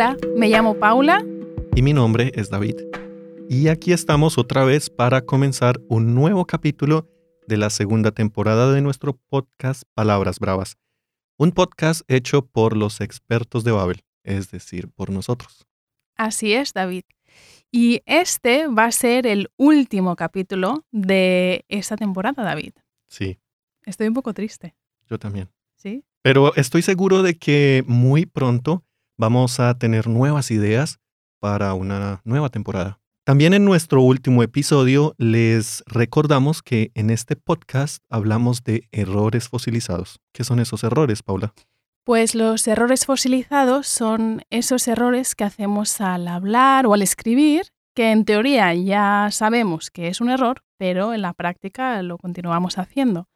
Hola, me llamo Paula. Y mi nombre es David. Y aquí estamos otra vez para comenzar un nuevo capítulo de la segunda temporada de nuestro podcast Palabras Bravas. Un podcast hecho por los expertos de Babel, es decir, por nosotros. Así es, David. Y este va a ser el último capítulo de esta temporada, David. Sí, Estoy un poco triste. yo también. ¿Sí? Pero estoy seguro de que muy pronto vamos a tener nuevas ideas para una nueva temporada. También en nuestro último episodio les recordamos que en este podcast hablamos de errores fosilizados. ¿Qué son esos errores, Paula? Pues los errores fosilizados son esos errores que hacemos al hablar o al escribir, que en teoría ya sabemos que es un error, pero en la práctica lo continuamos haciendo.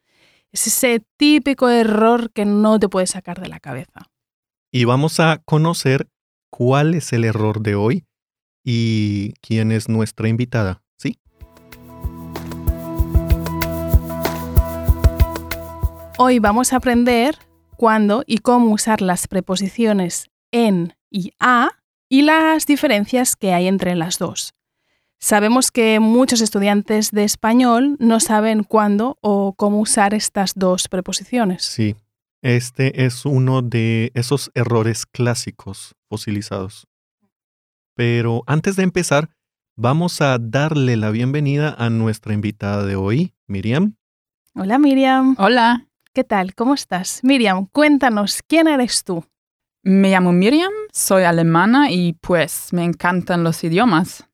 Es ese típico error que no te puedes sacar de la cabeza. Y vamos a conocer cuál es el error de hoy y quién es nuestra invitada. ¿Sí? Hoy vamos a aprender cuándo y cómo usar las preposiciones en y a y las diferencias que hay entre las dos. Sabemos que muchos estudiantes de español no saben cuándo o cómo usar estas dos preposiciones. Sí. Este es uno de esos errores clásicos fosilizados. Pero antes de empezar, vamos a darle la bienvenida a nuestra invitada de hoy, Miriam. Hola Miriam, Hola, ¿qué tal? ¿Cómo estás? Miriam, cuéntanos, ¿quién eres tú? me llamo Miriam, soy alemana y pues me encantan los idiomas.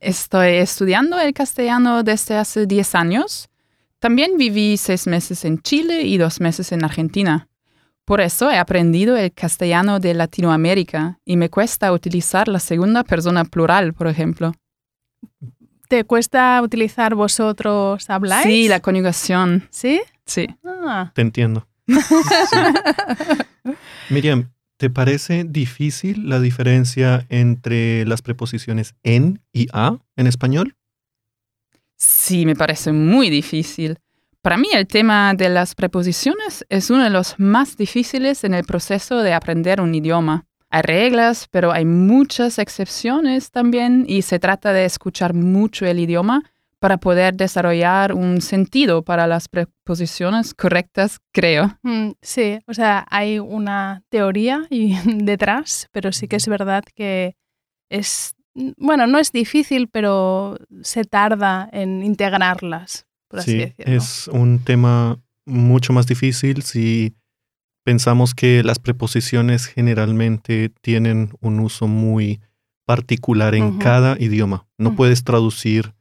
Estoy estudiando el castellano desde hace 10 años. También viví seis meses en Chile y dos meses en Argentina. Por eso he aprendido el castellano de Latinoamérica y me cuesta utilizar la segunda persona plural, por ejemplo. ¿Te cuesta utilizar vosotros habláis? Sí, la conjugación. ¿Sí? Sí. Ah, Te entiendo. Sí. Miriam, ¿te parece difícil la diferencia entre las preposiciones en y a en español? Sí, me parece muy difícil. Para mí el tema de las preposiciones es uno de los más difíciles en el proceso de aprender un idioma. Hay reglas, pero hay muchas excepciones también y se trata de escuchar mucho el idioma para poder desarrollar un sentido para las preposiciones correctas, creo. mm, sí, o sea, hay una teoría detrás, pero sí que es verdad que es, bueno, no es difícil, pero se tarda en integrarlas, por así Sí, decirlo. es un tema mucho más difícil si pensamos que las preposiciones generalmente tienen un uso muy particular en cada idioma. No puedes traducir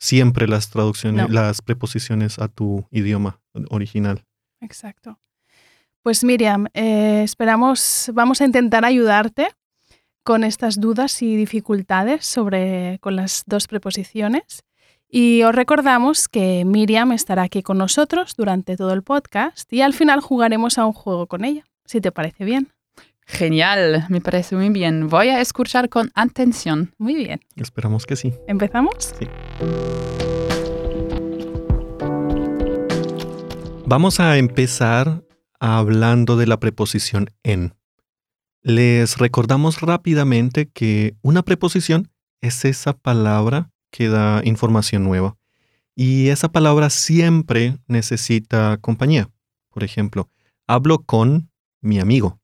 siempre las traducciones, No. las preposiciones a tu idioma original. Exacto. Pues Miriam, eh, esperamos, vamos a intentar ayudarte con estas dudas y dificultades sobre con las dos preposiciones. Y os recordamos que Miriam estará aquí con nosotros durante todo el podcast y al final jugaremos a un juego con ella, si te parece bien. Genial, me parece muy bien. Voy a escuchar con atención. Muy bien. Esperamos que sí. ¿Empezamos? Vamos a empezar hablando de la preposición en. Les recordamos rápidamente que una preposición es esa palabra que da información nueva. Y esa palabra siempre necesita compañía. Por ejemplo, hablo con mi amigo.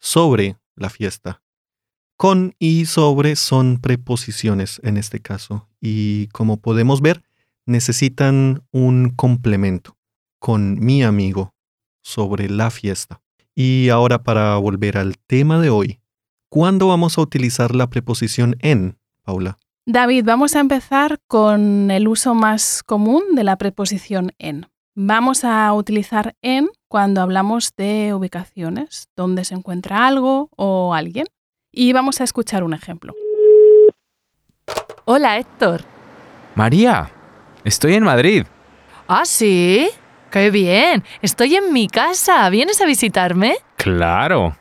Sobre la fiesta. Con y sobre son preposiciones en este caso. Y como podemos ver, necesitan un complemento con mi amigo sobre la fiesta. Y ahora para volver al tema de hoy, ¿cuándo vamos a utilizar la preposición en, Paula? David, vamos a empezar con el uso más común de la preposición en. Vamos a utilizar en cuando hablamos de ubicaciones, donde se encuentra algo o alguien. Y vamos a escuchar un ejemplo. Hola Héctor. María, estoy en Madrid. ¿Ah, sí? ¡Qué bien! Estoy en mi casa. ¿Vienes a visitarme? Claro.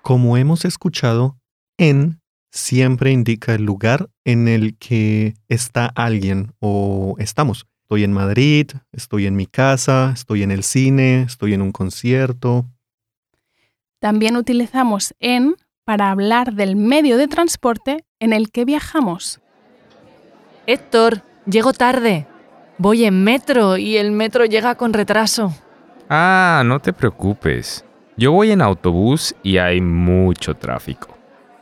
Como hemos escuchado, en siempre indica el lugar en el que está alguien o estamos. Estoy en Madrid, estoy en mi casa, estoy en el cine, estoy en un concierto. También utilizamos en para hablar del medio de transporte en el que viajamos. Héctor, llego tarde. Voy en metro y el metro llega con retraso. Ah, no te preocupes. Yo voy en autobús y hay mucho tráfico.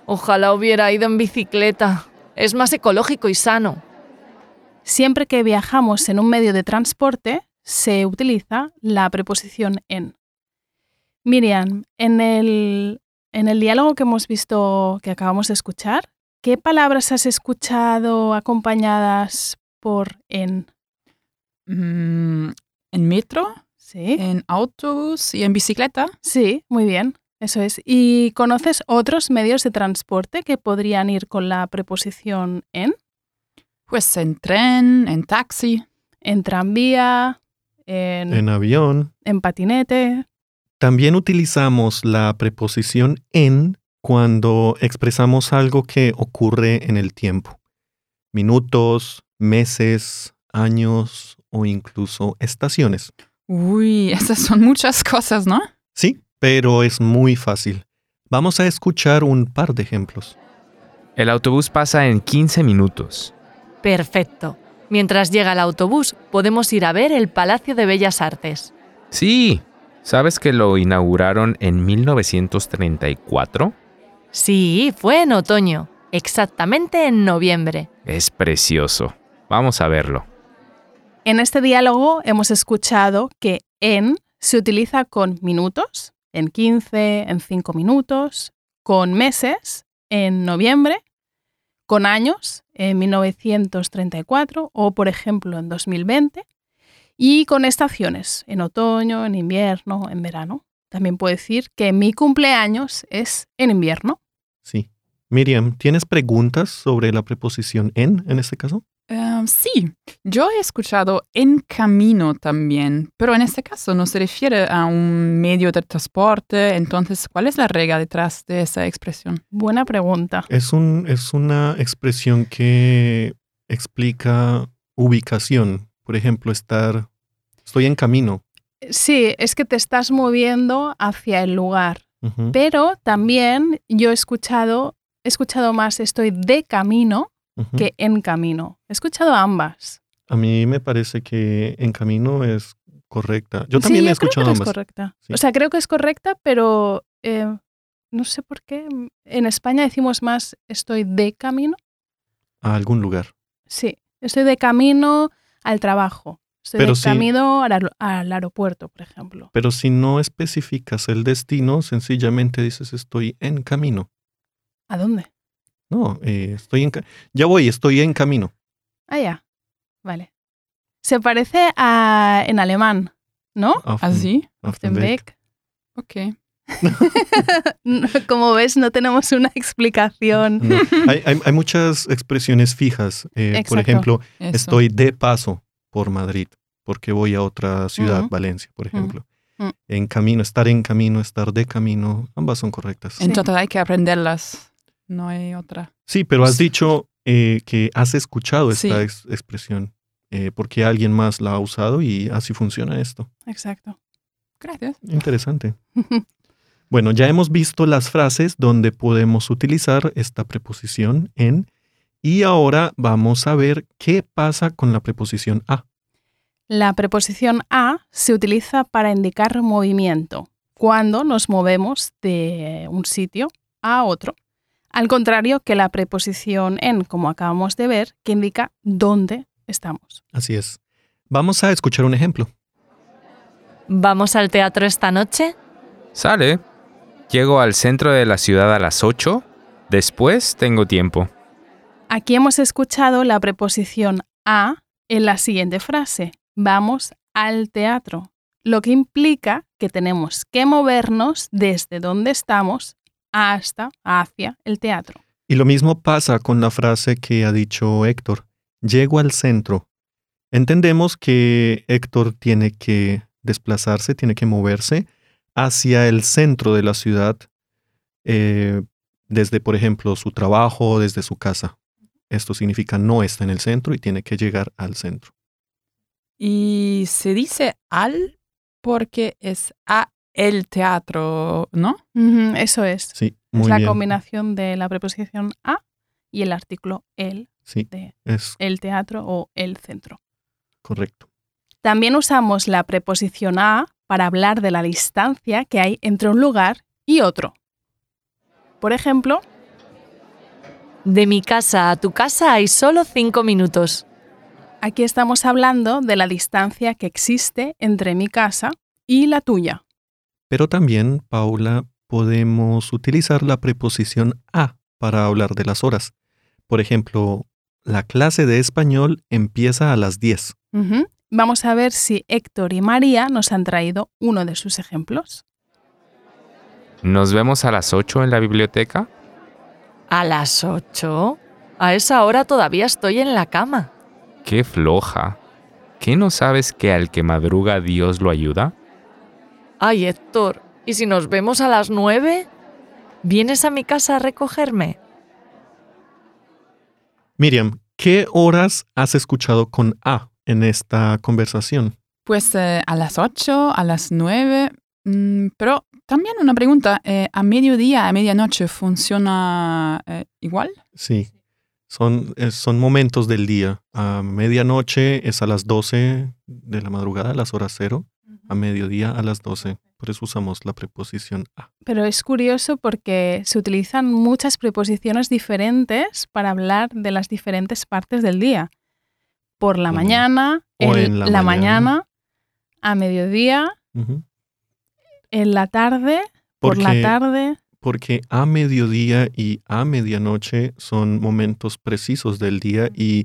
Ojalá hubiera ido en bicicleta. Es más ecológico y sano. Siempre que viajamos en un medio de transporte, se utiliza la preposición en. Miriam, en el, en el diálogo que hemos visto, que acabamos de escuchar, ¿qué palabras has escuchado acompañadas por en? Mm, en metro, Sí, en autobús y en bicicleta. sí, muy bien, eso es. ¿Y conoces otros medios de transporte que podrían ir con la preposición en? Pues en tren, en taxi. En tranvía, en, En avión. en patinete. También utilizamos la preposición en cuando expresamos algo que ocurre en el tiempo. Minutos, meses, años o incluso estaciones. Uy, esas son muchas cosas, ¿no? Sí, pero es muy fácil. Vamos a escuchar un par de ejemplos. El autobús pasa en 15 minutos. Perfecto. Mientras llega el autobús, podemos ir a ver el Palacio de Bellas Artes. Sí, ¿sabes que lo inauguraron en 1934? Sí, fue en otoño, exactamente en noviembre. Es precioso. Vamos a verlo. En este diálogo hemos escuchado que en se utiliza con minutos, en 15, en 5 minutos, con meses, en noviembre, con años, en 1934 o, por ejemplo, en 2020, y con estaciones, en otoño, en invierno, en verano. También puedo decir que mi cumpleaños es en invierno. Sí. Miriam, ¿tienes preguntas sobre la preposición en en este caso? Em, sí, yo he escuchado en camino también, pero en este caso no se refiere a un medio de transporte. Entonces, ¿cuál es la regla detrás de esa expresión? Buena pregunta. Es, un, es una expresión que explica ubicación. Por ejemplo, estar... Estoy en camino. Sí, es que te estás moviendo hacia el lugar. Pero también yo he escuchado, he escuchado más estoy de camino Que en camino. He escuchado ambas. A mí me parece que en camino es correcta. Yo Sí, también he yo creo escuchado que es ambas. correcta. Sí. O sea, creo que es correcta, pero eh, no sé por qué. En España decimos más estoy de camino. A algún lugar. Sí, estoy de camino al trabajo. Estoy Pero de sí. camino al aeropuerto, por ejemplo. Pero si no especificas el destino, sencillamente dices estoy en camino. ¿A dónde? No, eh, estoy en... Ya voy, estoy en camino. Ah, ya. Vale. Se parece a en alemán, ¿no? Auf ¿Ah, dem- ¿Así? auf dem Weg. Ok. Como ves, no tenemos una explicación. No, hay, hay- hay muchas expresiones fijas. Eh, por ejemplo, Eso. estoy de paso por Madrid, porque voy a otra ciudad. Valencia, por ejemplo. Mm. En camino, estar en camino, estar de camino, ambas son correctas. Sí. Entonces hay que aprenderlas. No hay otra. Sí, pero has dicho eh, que has escuchado esta Sí. ex- expresión, eh, porque alguien más la ha usado y así funciona esto. Exacto. Gracias. Interesante. Bueno, ya hemos visto las frases donde podemos utilizar esta preposición en y ahora vamos a ver qué pasa con la preposición a. La preposición a se utiliza para indicar movimiento, cuando nos movemos de un sitio a otro. Al contrario que la preposición en, como acabamos de ver, que indica dónde estamos. Así es. Vamos a escuchar un ejemplo. ¿Vamos al teatro esta noche? Sale. Llego al centro de la ciudad a las 8. Después tengo tiempo. Aquí hemos escuchado la preposición a en la siguiente frase. Vamos al teatro, lo que implica que tenemos que movernos desde donde estamos hasta hacia el teatro. Y lo mismo pasa con la frase que ha dicho Héctor. Llego al centro. Entendemos que Héctor tiene que desplazarse, tiene que moverse hacia el centro de la ciudad, eh, desde, por ejemplo, su trabajo, desde su casa. Esto significa no está en el centro y tiene que llegar al centro. Y se dice al porque es el teatro, ¿no? Eso es. Sí, es muy la bien. combinación de la preposición a y el artículo el Sí, de es el teatro o el centro. correcto. También usamos la preposición a para hablar de la distancia que hay entre un lugar y otro. Por ejemplo, De mi casa a tu casa hay solo cinco minutos. aquí estamos hablando de la distancia que existe entre mi casa y la tuya. Pero también, Paula, podemos utilizar la preposición a para hablar de las horas. Por ejemplo, la clase de español empieza a las 10. Ujú. Vamos a ver si Héctor y María nos han traído uno de sus ejemplos. ¿Nos vemos a las 8 en la biblioteca? ¿A las ocho? A esa hora todavía estoy en la cama. ¡Qué floja! ¿Qué no sabes que al que madruga Dios lo ayuda? Ay, Héctor, ¿y si nos vemos a las nueve? ¿Vienes a mi casa a recogerme? Miriam, ¿qué horas has escuchado con a en esta conversación? Pues eh, a las 8, a las 9. mm, pero también una pregunta, eh, ¿a mediodía, a medianoche funciona eh, igual? Sí, son, eh, son momentos del día. A medianoche es a las 12 de la madrugada, a las horas cero. A mediodía a las 12. Por eso usamos la preposición a. Pero es curioso porque se utilizan muchas preposiciones diferentes para hablar de las diferentes partes del día. Por la mañana, O el- en la la mañana. mañana, a mediodía, en la tarde, por la tarde. Porque a mediodía y a medianoche son momentos precisos del día y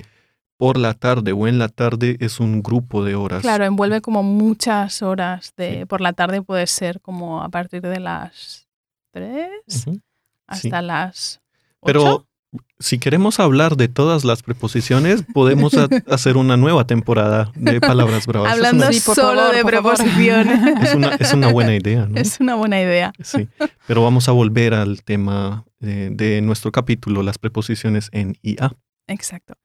por la tarde o en la tarde es un grupo de horas. Claro, envuelve como muchas horas de Sí. por la tarde puede ser como a partir de las 3 Ujú. hasta las 8. Pero si queremos hablar de todas las preposiciones, podemos ha- hacer una nueva temporada de palabras bravas. Es hablando una- Sí, por solo favor, de preposiciones. Es una, es una buena idea, ¿no? es una buena idea. Sí. Pero vamos a volver al tema de, de nuestro capítulo, las preposiciones en y a. Exacto.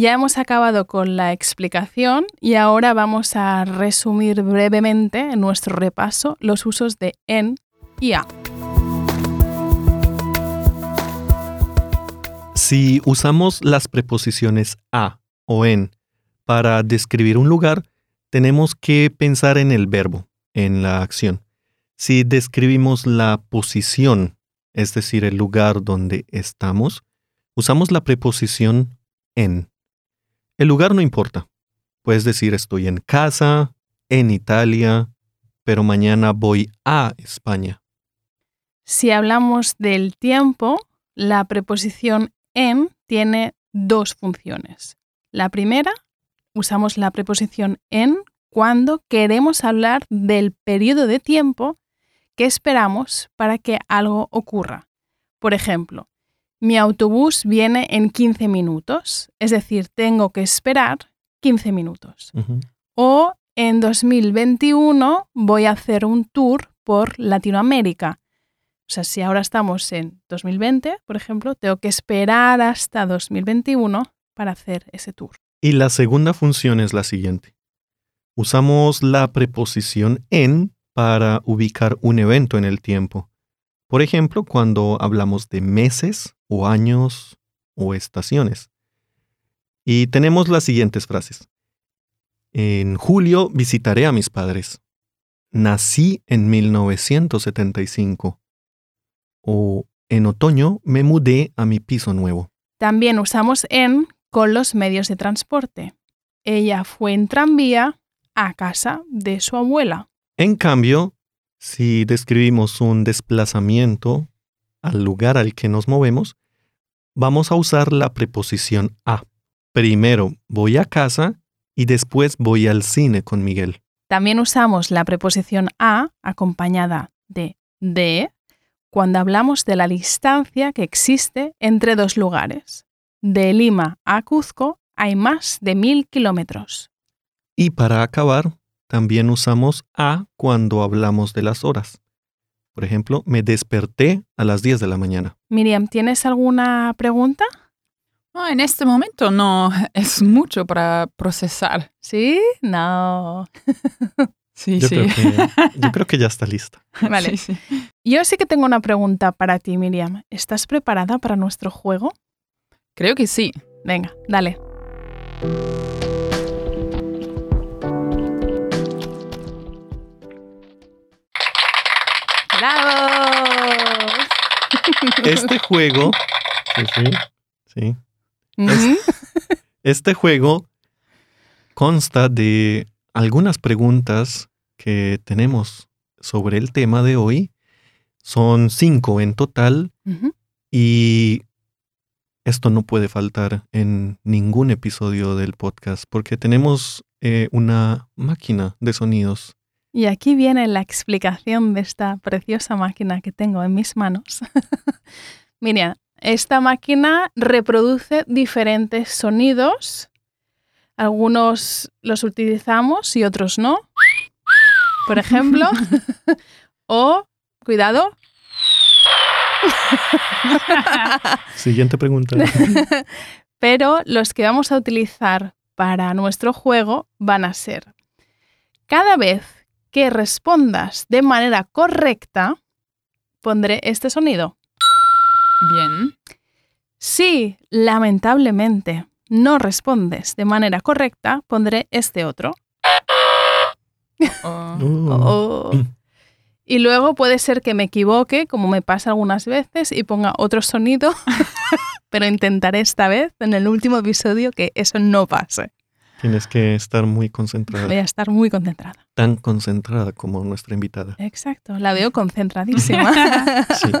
Ya hemos acabado con la explicación y ahora vamos a resumir brevemente en nuestro repaso los usos de en y a. Si usamos las preposiciones a o en para describir un lugar, tenemos que pensar en el verbo, en la acción. Si describimos la posición, es decir, el lugar donde estamos, usamos la preposición en. El lugar no importa. Puedes decir estoy en casa, en Italia, pero mañana voy a España. Si hablamos del tiempo, la preposición en tiene dos funciones. La primera, usamos la preposición en cuando queremos hablar del periodo de tiempo que esperamos para que algo ocurra. Por ejemplo, mi autobús viene en 15 minutos, es decir, tengo que esperar 15 minutos. O en 2021 voy a hacer un tour por Latinoamérica. O sea, si ahora estamos en 2020, por ejemplo, tengo que esperar hasta 2021 para hacer ese tour. Y la segunda función es la siguiente. Usamos la preposición en para ubicar un evento en el tiempo. Por ejemplo, cuando hablamos de meses o años o estaciones. Y tenemos las siguientes frases. En julio visitaré a mis padres. Nací en 1975. O en otoño me mudé a mi piso nuevo. También usamos en con los medios de transporte. Ella fue en tranvía a casa de su abuela. En cambio, si describimos un desplazamiento al lugar al que nos movemos, vamos a usar la preposición a. Primero voy a casa y después voy al cine con Miguel. También usamos la preposición a acompañada de de cuando hablamos de la distancia que existe entre dos lugares. De Lima a Cuzco hay más de mil kilómetros. Y para acabar, también usamos a cuando hablamos de las horas. Por ejemplo, me desperté a las 10 de la mañana. Miriam, ¿tienes alguna pregunta? En este momento no es mucho para procesar. ¿Sí? No. Sí, Yo, sí. creo que, yo creo que ya está lista. Vale. Sí, sí. Yo sí que tengo una pregunta para ti, Miriam. ¿Estás preparada para nuestro juego? Creo que sí. Venga, dale. ¡Bravo! Este juego. Sí, sí. Este juego consta de algunas preguntas que tenemos sobre el tema de hoy. Son cinco en total y esto no puede faltar en ningún episodio del podcast porque tenemos eh, una máquina de sonidos. Y aquí viene la explicación de esta preciosa máquina que tengo en mis manos. Miriam, esta máquina reproduce diferentes sonidos. Algunos los utilizamos y otros no. Por ejemplo. o, cuidado. Siguiente pregunta. Pero los que vamos a utilizar para nuestro juego van a ser cada vez que respondas de manera correcta, pondré este sonido. Bien. Si lamentablemente no respondes de manera correcta, pondré este otro. Oh, Oh. Mm. Y luego puede ser que me equivoque, como me pasa algunas veces, y ponga otro sonido, pero intentaré esta vez, en el último episodio, que eso no pase. Tienes que estar muy Voy concentrada, a estar muy concentrada. tan concentrada como nuestra invitada. Exacto, la veo concentradísima. Sí.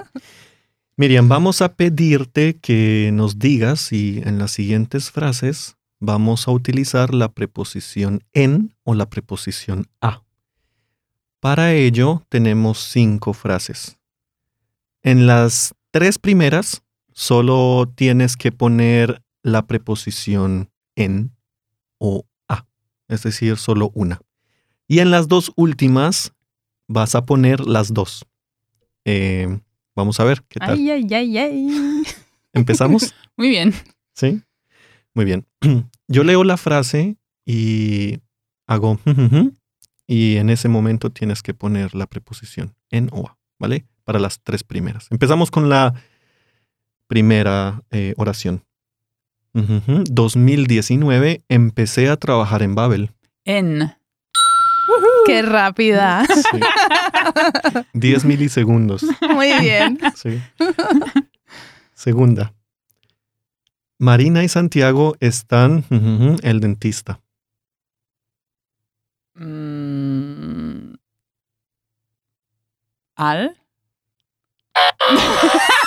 Miriam, vamos a pedirte que nos digas si en las siguientes frases vamos a utilizar la preposición en o la preposición a. Para ello tenemos cinco frases. En las tres primeras solo tienes que poner la preposición en o a, es decir, solo una. Y en las dos últimas vas a poner las dos. Eh, vamos a ver qué tal. ay, ay, ay, ay. ¿Empezamos? Muy bien. ¿Sí? Muy bien. Yo leo la frase y hago y en ese momento tienes que poner la preposición en o a, ¿vale? Para las tres primeras. Empezamos con la primera eh, oración. 2019 empecé a trabajar en Babel. En. Qué rápida. Sí. 10 milisegundos. Muy bien. Sí. Segunda. Marina y Santiago están el dentista. Mm, al.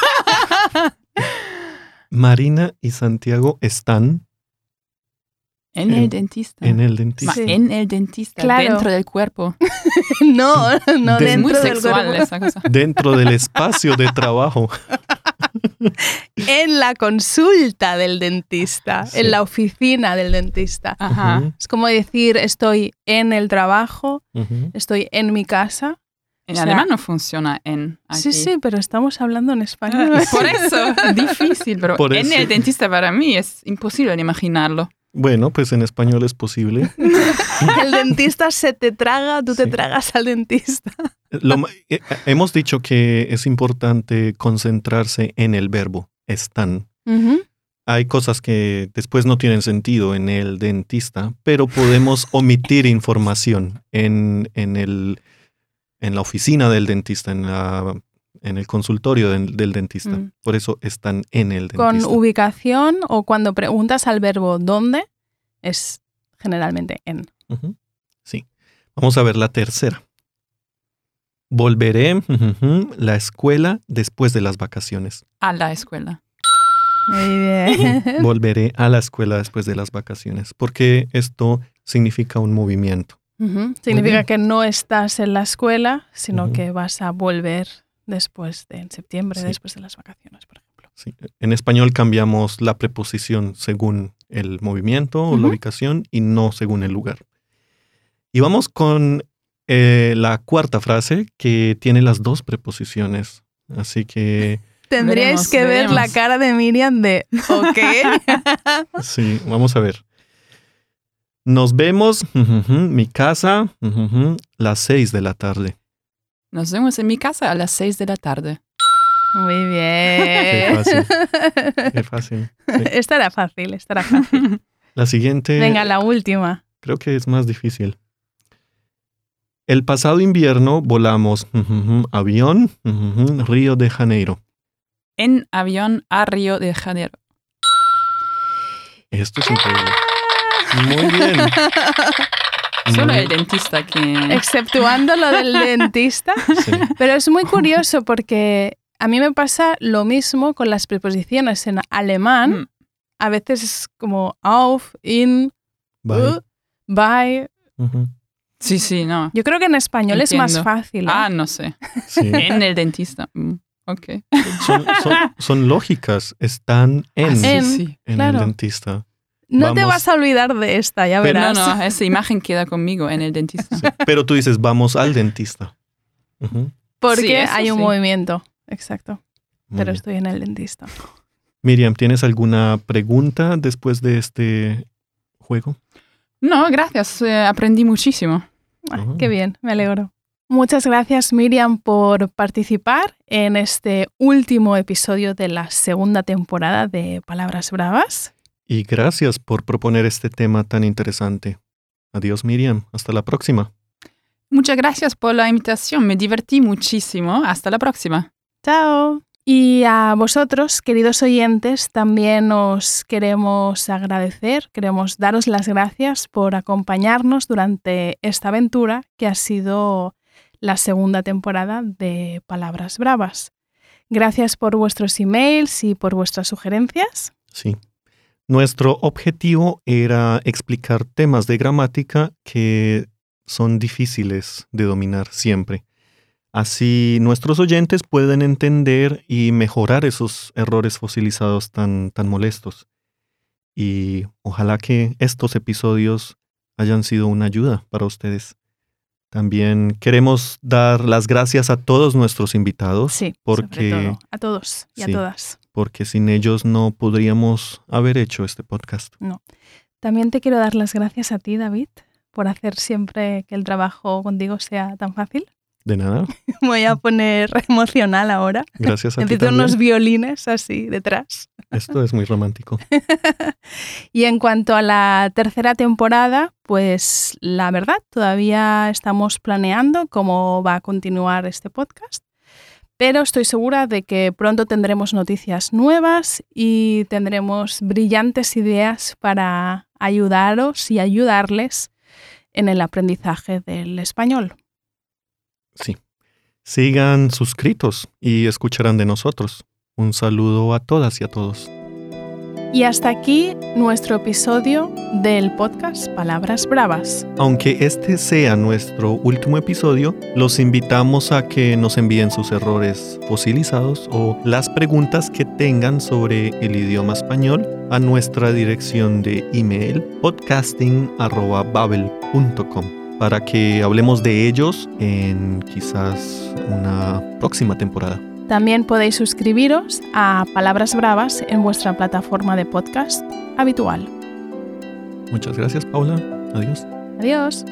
Marina y Santiago están En En- el dentista. en el dentista. Sí. En el dentista. Claro. Dentro del cuerpo. No, no De- Es muy dentro del sexual cuerpo. esa cosa. Dentro del espacio de trabajo. En la consulta del dentista, Sí. en la oficina del dentista. Ajá. Es como decir, estoy en el trabajo, ujú. estoy en mi casa. En O sea- alemán no funciona en. Sí, aquí. sí, pero estamos hablando en español. Por eso, difícil, pero Por en eso. el dentista para mí es imposible imaginarlo. Bueno, pues en español es posible. el dentista se te traga, tú te Sí. tragas al dentista. Lo eh, hemos dicho que es importante concentrarse en el verbo están. Hay cosas que después no tienen sentido en el dentista, pero podemos omitir información en, en, el, en la oficina del dentista, en, la, en el consultorio del, del dentista. Mm. Por eso están en el Con dentista. ubicación o cuando preguntas al verbo dónde, es generalmente en. Sí. Vamos a ver la tercera. Volveré ujujú, la escuela después de las vacaciones. A la escuela. Muy bien. Volveré a la escuela después de las vacaciones, porque esto significa un movimiento. Significa que no estás en la escuela, sino que vas a volver después de en septiembre, Sí. después de las vacaciones, por ejemplo. Sí. En español cambiamos la preposición según el movimiento o la ubicación y no según el lugar. Y vamos con eh, la cuarta frase que tiene las dos preposiciones. Así que Tendríais Veremos, que ver la cara de Miriam de, ok. sí, vamos a ver. Nos vemos, mi casa, las seis de la tarde. Nos vemos en mi casa a las 6 de la tarde. Muy Qué bien. fácil. Qué fácil. Sí. Esta era fácil, esta era fácil. La siguiente Venga, la última. creo que es más difícil. El pasado invierno volamos avión Río de Janeiro. En avión a Río de Janeiro. Esto es increíble. Muy bien. Solo el dentista que... Exceptuando lo del dentista. sí. Pero es muy curioso porque a mí me pasa lo mismo con las preposiciones en alemán. Mm. A veces es como auf, in, uh, by. Sí, sí, no. Yo creo que en español es más fácil. ¿eh? Ah, no sé. Sí. En el dentista. Mm, Ok. Son, son- son lógicas, están en, Ah, sí, En- sí. en claro. el dentista. No te vas a olvidar de esta, ya Pero No, verás. no, esa imagen queda conmigo en el dentista. Sí. Pero tú dices, vamos al dentista. Porque Sí, hay un sí. movimiento. Exacto. Muy Pero bien. estoy en el dentista. Miriam, ¿tienes alguna pregunta después de este juego? No, gracias. eh, aprendí muchísimo. Ah, Ah. Qué bien, me alegro. Muchas gracias Miriam por participar en este último episodio de la segunda temporada de Palabras Bravas. Y gracias por proponer este tema tan interesante. Adiós, Miriam. Hasta la próxima. Muchas gracias por la invitación. Me divertí muchísimo. Hasta la próxima. Chao. Y a vosotros, queridos oyentes, también os queremos agradecer, queremos daros las gracias por acompañarnos durante esta aventura que ha sido la segunda temporada de Palabras Bravas. Gracias por vuestros emails y por vuestras sugerencias. Sí. Nuestro objetivo era explicar temas de gramática que son difíciles de dominar siempre. Así nuestros oyentes pueden entender y mejorar esos errores fosilizados tan, tan molestos. Y ojalá que estos episodios hayan sido una ayuda para ustedes. También queremos dar las gracias a todos nuestros invitados, Sí, porque- sobre todo. A todos y Sí. a todas. Porque sin ellos no podríamos haber hecho este podcast. También te quiero dar las gracias a ti, David, por hacer siempre que el trabajo contigo sea tan fácil. De nada. Me voy a poner emocional ahora. Gracias a ti Necesito también. unos violines así detrás. Esto es muy romántico. Y en cuanto a la tercera temporada, pues la verdad, todavía estamos planeando cómo va a continuar este podcast. Pero estoy segura de que pronto tendremos noticias nuevas y tendremos brillantes ideas para ayudaros y ayudarles en el aprendizaje del español. Sí. Sigan suscritos y escucharán de nosotros. Un saludo a todas y a todos. Y hasta aquí nuestro episodio del podcast Palabras Bravas. Aunque este sea nuestro último episodio, los invitamos a que nos envíen sus errores fosilizados o las preguntas que tengan sobre el idioma español a nuestra dirección de email podcasting.babel.com para que hablemos de ellos en quizás una próxima temporada. También podéis suscribiros a Palabras Bravas en vuestra plataforma de podcast habitual. Muchas gracias, Paula. Adiós. Adiós.